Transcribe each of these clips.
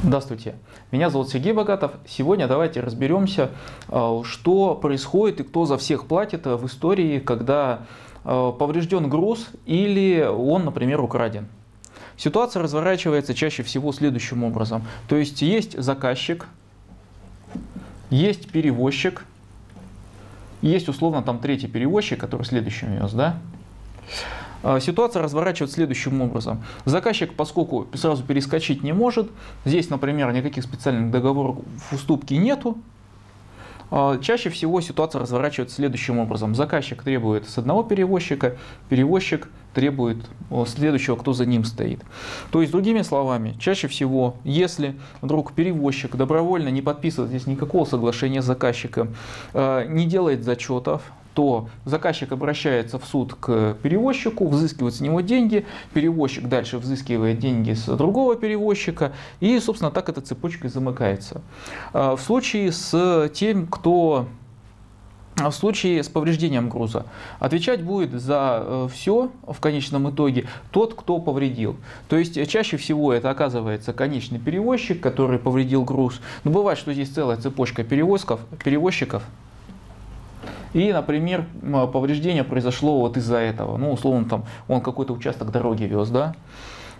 Здравствуйте, меня зовут Сергей Богатов. Сегодня давайте разберемся, э, что происходит и кто за всех платит в истории, когда э, поврежден груз или он, например, украден. Ситуация разворачивается чаще всего следующим образом. То есть есть заказчик, есть перевозчик, есть условно там третий перевозчик, который следующим вез, да? А, ситуация разворачивается следующим образом. Заказчик, поскольку сразу перескочить не может, здесь, например, никаких специальных договоров уступки нету, а, Чаще всего ситуация разворачивается следующим образом. Заказчик требует с одного перевозчика, перевозчик требует следующего, кто за ним стоит. То есть, другими словами, чаще всего, если вдруг перевозчик добровольно не подписывает здесь никакого соглашения с заказчиком, а, не делает зачетов, то заказчик обращается в суд к перевозчику, взыскивает с него деньги, перевозчик дальше взыскивает деньги с другого перевозчика, и, собственно, так эта цепочка замыкается. А, в случае с тем, кто в случае с повреждением груза отвечать будет за э, все в конечном итоге тот, кто повредил. То есть чаще всего это оказывается конечный перевозчик, который повредил груз. Но бывает, что здесь целая цепочка перевозков, перевозчиков, и, например, повреждение произошло вот из-за этого. Ну, условно, там он какой-то участок дороги вез, да.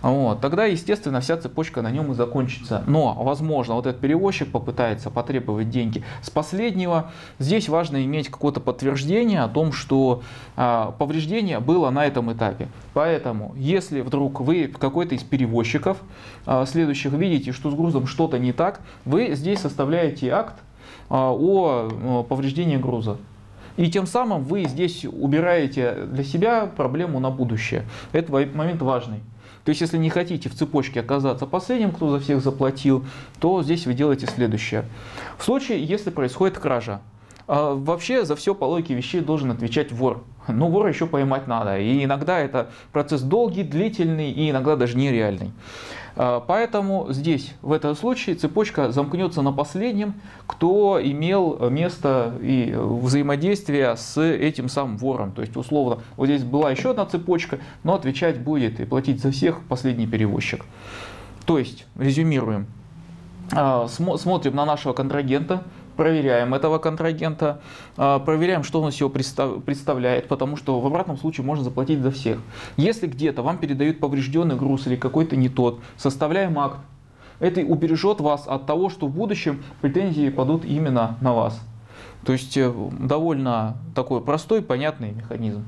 Вот. Тогда, естественно, вся цепочка на нем и закончится. Но, возможно, вот этот перевозчик попытается потребовать деньги с последнего. Здесь важно иметь какое-то подтверждение о том, что а, повреждение было на этом этапе. Поэтому, если вдруг вы какой-то из перевозчиков а, следующих видите, что с грузом что-то не так, вы здесь составляете акт а, о повреждении груза. И тем самым вы здесь убираете для себя проблему на будущее. Это момент важный. То есть, если не хотите в цепочке оказаться последним, кто за всех заплатил, то здесь вы делаете следующее. В случае, если происходит кража, а, вообще за все по логике вещей должен отвечать вор. Но вора еще поймать надо. И иногда это процесс долгий, длительный и иногда даже нереальный. А, поэтому здесь, в этом случае, цепочка замкнется на последнем, кто имел место и взаимодействие с этим самым вором. То есть, условно, вот здесь была еще одна цепочка, но отвечать будет и платить за всех последний перевозчик. То есть, резюмируем. А, смотрим на нашего контрагента, проверяем этого контрагента, а, проверяем, что он из себя представляет, потому что в обратном случае можно заплатить за всех. Если где-то вам передают поврежденный груз или какой-то не тот, составляем акт. Это убережет вас от того, что в будущем претензии падут именно на вас. То есть э, довольно такой простой, понятный механизм.